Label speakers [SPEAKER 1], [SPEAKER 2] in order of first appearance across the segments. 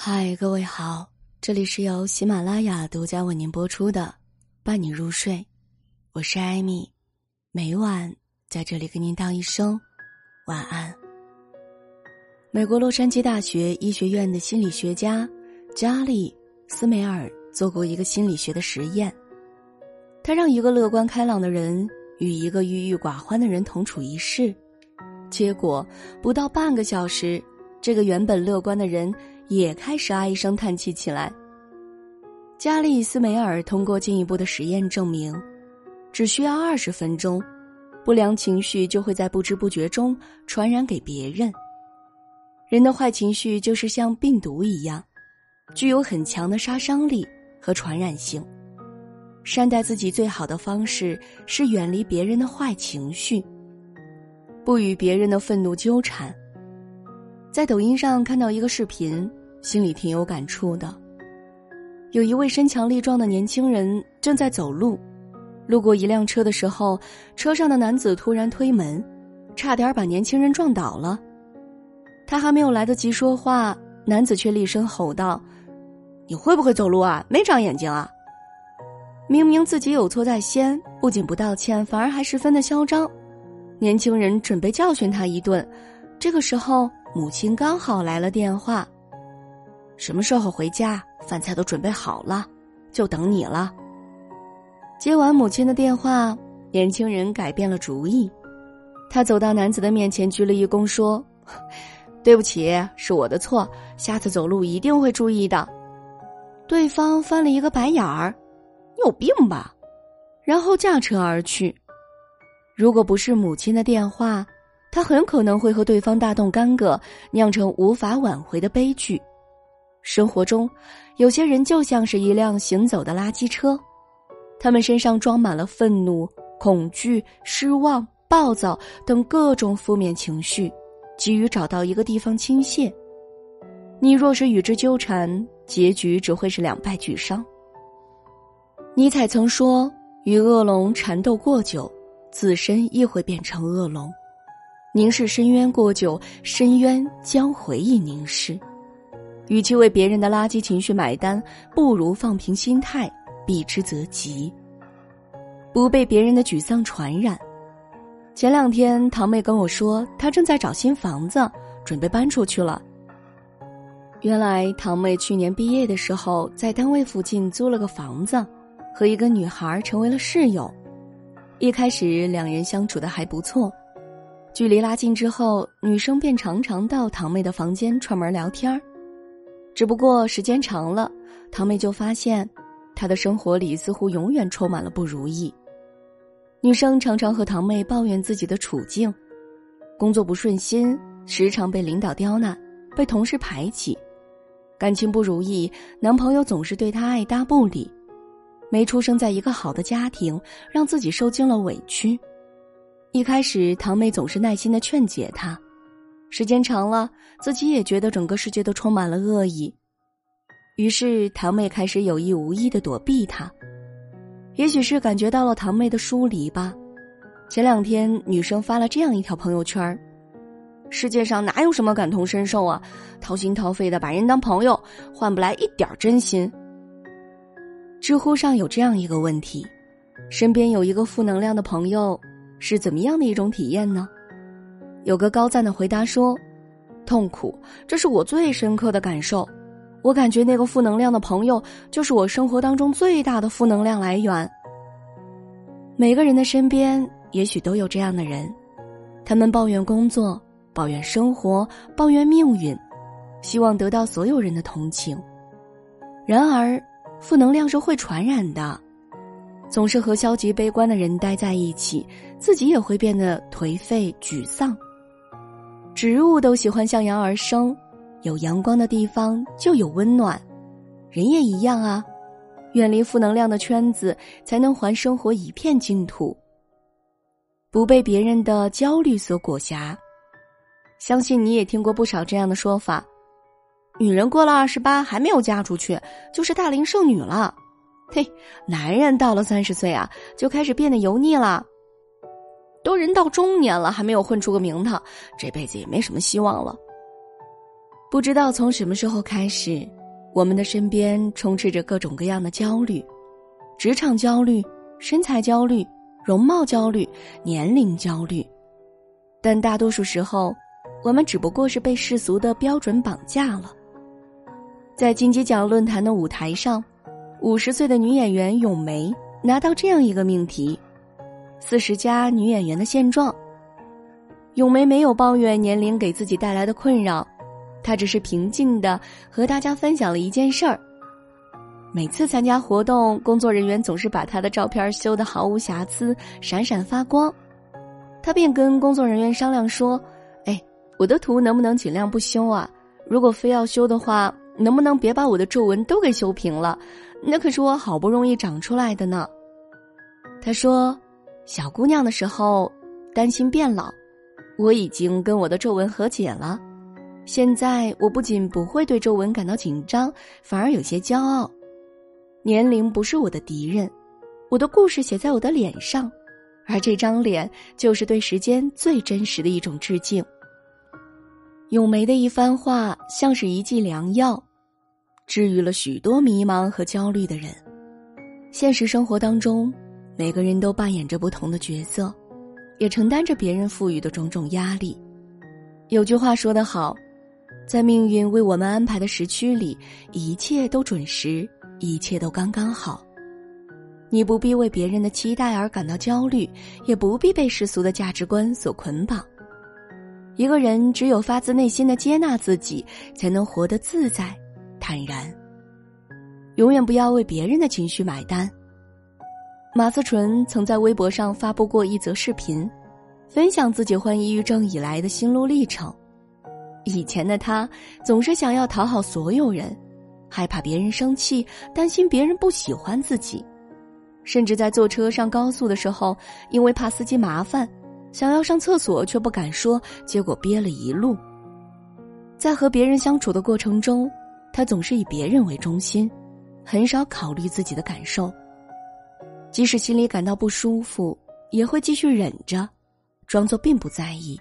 [SPEAKER 1] 嗨，各位好，这里是由喜马拉雅独家为您播出的《伴你入睡》，我是艾米，每晚在这里跟您道一声晚安。美国洛杉矶大学医学院的心理学家加利斯梅尔做过一个心理学的实验，他让一个乐观开朗的人与一个郁郁寡欢的人同处一室，结果不到半个小时，这个原本乐观的人。也开始唉声叹气起来。加利斯梅尔通过进一步的实验证明，只需要二十分钟，不良情绪就会在不知不觉中传染给别人。人的坏情绪就是像病毒一样，具有很强的杀伤力和传染性。善待自己最好的方式是远离别人的坏情绪，不与别人的愤怒纠缠。在抖音上看到一个视频。心里挺有感触的。有一位身强力壮的年轻人正在走路，路过一辆车的时候，车上的男子突然推门，差点把年轻人撞倒了。他还没有来得及说话，男子却厉声吼道：“你会不会走路啊？没长眼睛啊！”明明自己有错在先，不仅不道歉，反而还十分的嚣张。年轻人准备教训他一顿，这个时候母亲刚好来了电话。什么时候回家？饭菜都准备好了，就等你了。接完母亲的电话，年轻人改变了主意，他走到男子的面前，鞠了一躬，说：“ 对不起，是我的错，下次走路一定会注意的。”对方翻了一个白眼儿：“你有病吧？”然后驾车而去。如果不是母亲的电话，他很可能会和对方大动干戈，酿成无法挽回的悲剧。生活中，有些人就像是一辆行走的垃圾车，他们身上装满了愤怒、恐惧、失望、暴躁等各种负面情绪，急于找到一个地方倾泻。你若是与之纠缠，结局只会是两败俱伤。尼采曾说：“与恶龙缠斗过久，自身亦会变成恶龙；凝视深渊过久，深渊将回忆凝视。”与其为别人的垃圾情绪买单，不如放平心态，避之则吉。不被别人的沮丧传染。前两天，堂妹跟我说，她正在找新房子，准备搬出去了。原来，堂妹去年毕业的时候，在单位附近租了个房子，和一个女孩成为了室友。一开始，两人相处的还不错，距离拉近之后，女生便常常到堂妹的房间串门聊天儿。只不过时间长了，堂妹就发现，她的生活里似乎永远充满了不如意。女生常常和堂妹抱怨自己的处境：工作不顺心，时常被领导刁难，被同事排挤；感情不如意，男朋友总是对她爱搭不理；没出生在一个好的家庭，让自己受尽了委屈。一开始，堂妹总是耐心的劝解她。时间长了，自己也觉得整个世界都充满了恶意，于是堂妹开始有意无意的躲避他。也许是感觉到了堂妹的疏离吧。前两天，女生发了这样一条朋友圈世界上哪有什么感同身受啊？掏心掏肺的把人当朋友，换不来一点真心。”知乎上有这样一个问题：身边有一个负能量的朋友，是怎么样的一种体验呢？有个高赞的回答说：“痛苦，这是我最深刻的感受。我感觉那个负能量的朋友就是我生活当中最大的负能量来源。每个人的身边也许都有这样的人，他们抱怨工作，抱怨生活，抱怨命运，希望得到所有人的同情。然而，负能量是会传染的，总是和消极悲观的人待在一起，自己也会变得颓废沮丧。”植物都喜欢向阳而生，有阳光的地方就有温暖，人也一样啊。远离负能量的圈子，才能还生活一片净土。不被别人的焦虑所裹挟。相信你也听过不少这样的说法：女人过了二十八还没有嫁出去，就是大龄剩女了。嘿，男人到了三十岁啊，就开始变得油腻了。都人到中年了，还没有混出个名堂，这辈子也没什么希望了。不知道从什么时候开始，我们的身边充斥着各种各样的焦虑：职场焦虑、身材焦虑、容貌焦虑、年龄焦虑。但大多数时候，我们只不过是被世俗的标准绑架了。在金鸡奖论坛的舞台上，五十岁的女演员咏梅拿到这样一个命题：“四十加女演员的现状。”咏梅没有抱怨年龄给自己带来的困扰，她只是平静的和大家分享了一件事儿。每次参加活动，工作人员总是把她的照片修得毫无瑕疵，闪闪发光。她便跟工作人员商量说：“哎，我的图能不能尽量不修啊？如果非要修的话。”能不能别把我的皱纹都给修平了？那可是我好不容易长出来的呢。他说：“小姑娘的时候担心变老，我已经跟我的皱纹和解了。现在我不仅不会对皱纹感到紧张，反而有些骄傲。年龄不是我的敌人，我的故事写在我的脸上，而这张脸就是对时间最真实的一种致敬。”咏梅的一番话像是一剂良药。治愈了许多迷茫和焦虑的人。现实生活当中，每个人都扮演着不同的角色，也承担着别人赋予的种种压力。有句话说得好，在命运为我们安排的时区里，一切都准时，一切都刚刚好。你不必为别人的期待而感到焦虑，也不必被世俗的价值观所捆绑。一个人只有发自内心的接纳自己，才能活得自在。坦然，永远不要为别人的情绪买单。马思纯曾在微博上发布过一则视频，分享自己患抑郁症以来的心路历程。以前的他总是想要讨好所有人，害怕别人生气，担心别人不喜欢自己，甚至在坐车上高速的时候，因为怕司机麻烦，想要上厕所却不敢说，结果憋了一路。在和别人相处的过程中。他总是以别人为中心，很少考虑自己的感受。即使心里感到不舒服，也会继续忍着，装作并不在意。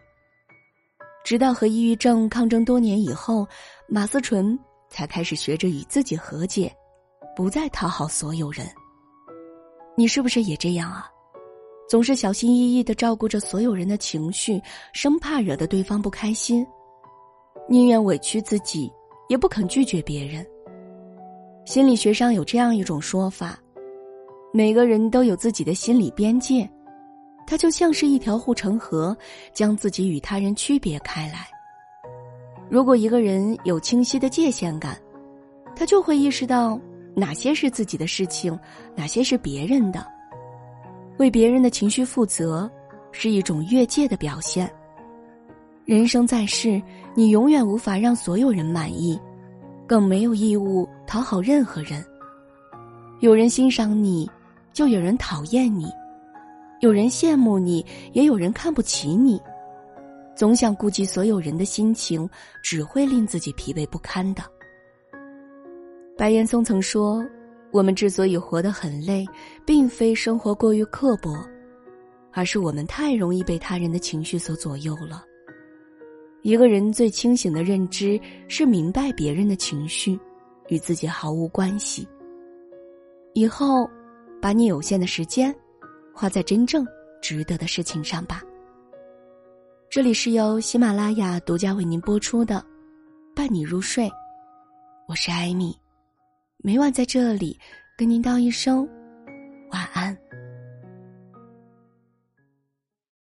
[SPEAKER 1] 直到和抑郁症抗争多年以后，马思纯才开始学着与自己和解，不再讨好所有人。你是不是也这样啊？总是小心翼翼的照顾着所有人的情绪，生怕惹得对方不开心，宁愿委屈自己。也不肯拒绝别人。心理学上有这样一种说法：每个人都有自己的心理边界，它就像是一条护城河，将自己与他人区别开来。如果一个人有清晰的界限感，他就会意识到哪些是自己的事情，哪些是别人的。为别人的情绪负责，是一种越界的表现。人生在世，你永远无法让所有人满意，更没有义务讨好任何人。有人欣赏你，就有人讨厌你；有人羡慕你，也有人看不起你。总想顾及所有人的心情，只会令自己疲惫不堪的。白岩松曾说：“我们之所以活得很累，并非生活过于刻薄，而是我们太容易被他人的情绪所左右了。”一个人最清醒的认知是明白别人的情绪，与自己毫无关系。以后，把你有限的时间，花在真正值得的事情上吧。这里是由喜马拉雅独家为您播出的《伴你入睡》，我是艾米，每晚在这里跟您道一声晚安